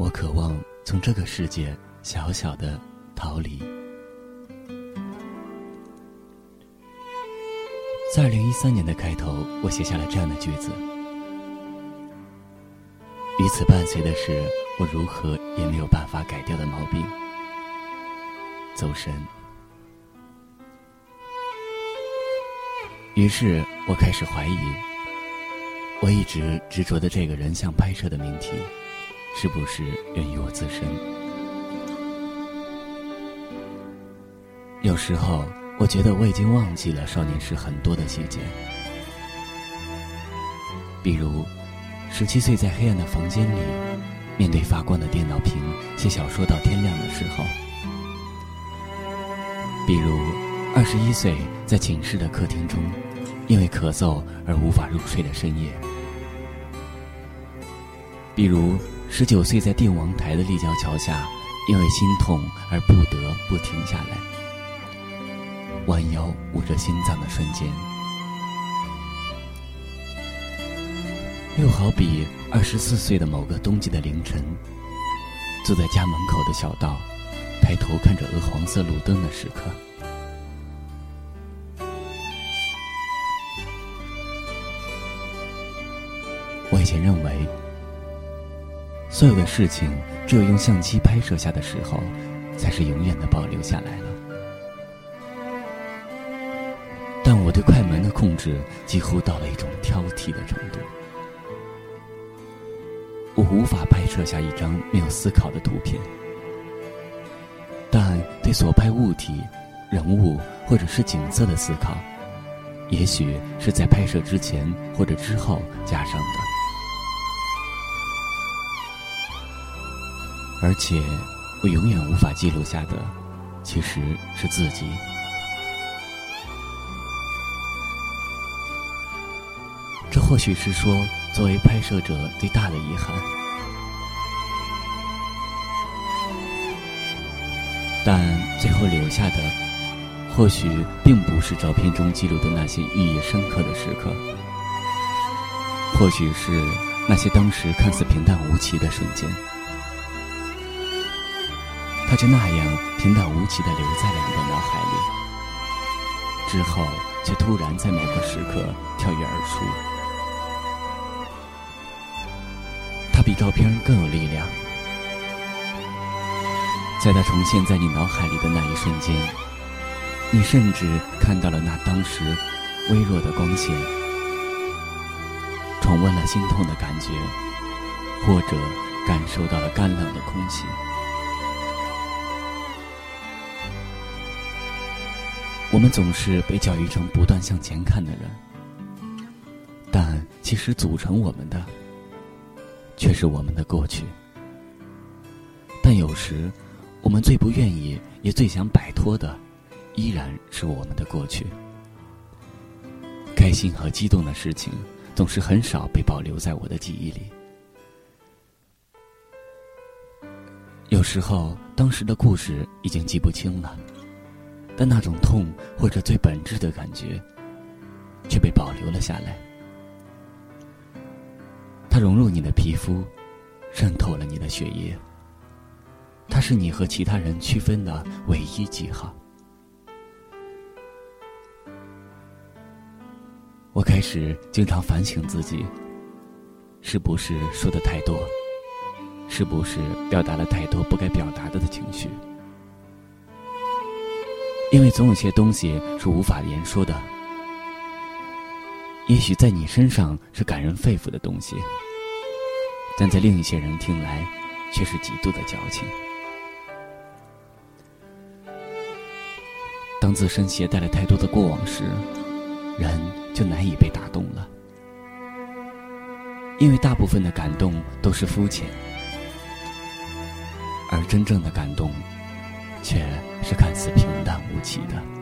我渴望从这个世界小小的逃离。在二零一三年的开头，我写下了这样的句子。与此伴随的是我如何也没有办法改掉的毛病——走神。于是我开始怀疑，我一直执着的这个人像拍摄的命题，是不是源于我自身？有时候。我觉得我已经忘记了少年时很多的细节，比如十七岁在黑暗的房间里，面对发光的电脑屏写小说到天亮的时候；比如二十一岁在寝室的客厅中，因为咳嗽而无法入睡的深夜；比如十九岁在定王台的立交桥下，因为心痛而不得不停下来。弯腰捂着心脏的瞬间，又好比二十四岁的某个冬季的凌晨，坐在家门口的小道，抬头看着鹅黄色路灯的时刻。我以前认为，所有的事情只有用相机拍摄下的时候，才是永远的保留下来了。但我对快门的控制几乎到了一种挑剔的程度，我无法拍摄下一张没有思考的图片，但对所拍物体、人物或者是景色的思考，也许是在拍摄之前或者之后加上的，而且我永远无法记录下的，其实是自己。这或许是说，作为拍摄者最大的遗憾。但最后留下的，或许并不是照片中记录的那些意义深刻的时刻，或许是那些当时看似平淡无奇的瞬间，他就那样平淡无奇的留在了你的脑海里，之后却突然在某个时刻跳跃而出。他比照片更有力量，在它重现在你脑海里的那一瞬间，你甚至看到了那当时微弱的光线，重温了心痛的感觉，或者感受到了干冷的空气。我们总是被教育成不断向前看的人，但其实组成我们的。却是我们的过去，但有时，我们最不愿意也最想摆脱的，依然是我们的过去。开心和激动的事情，总是很少被保留在我的记忆里。有时候，当时的故事已经记不清了，但那种痛或者最本质的感觉，却被保留了下来。它融入你的皮肤，渗透了你的血液。它是你和其他人区分的唯一记号。我开始经常反省自己，是不是说的太多，是不是表达了太多不该表达的情绪？因为总有些东西是无法言说的。也许在你身上是感人肺腑的东西，但在另一些人听来，却是极度的矫情。当自身携带了太多的过往时，人就难以被打动了，因为大部分的感动都是肤浅，而真正的感动，却是看似平一起的。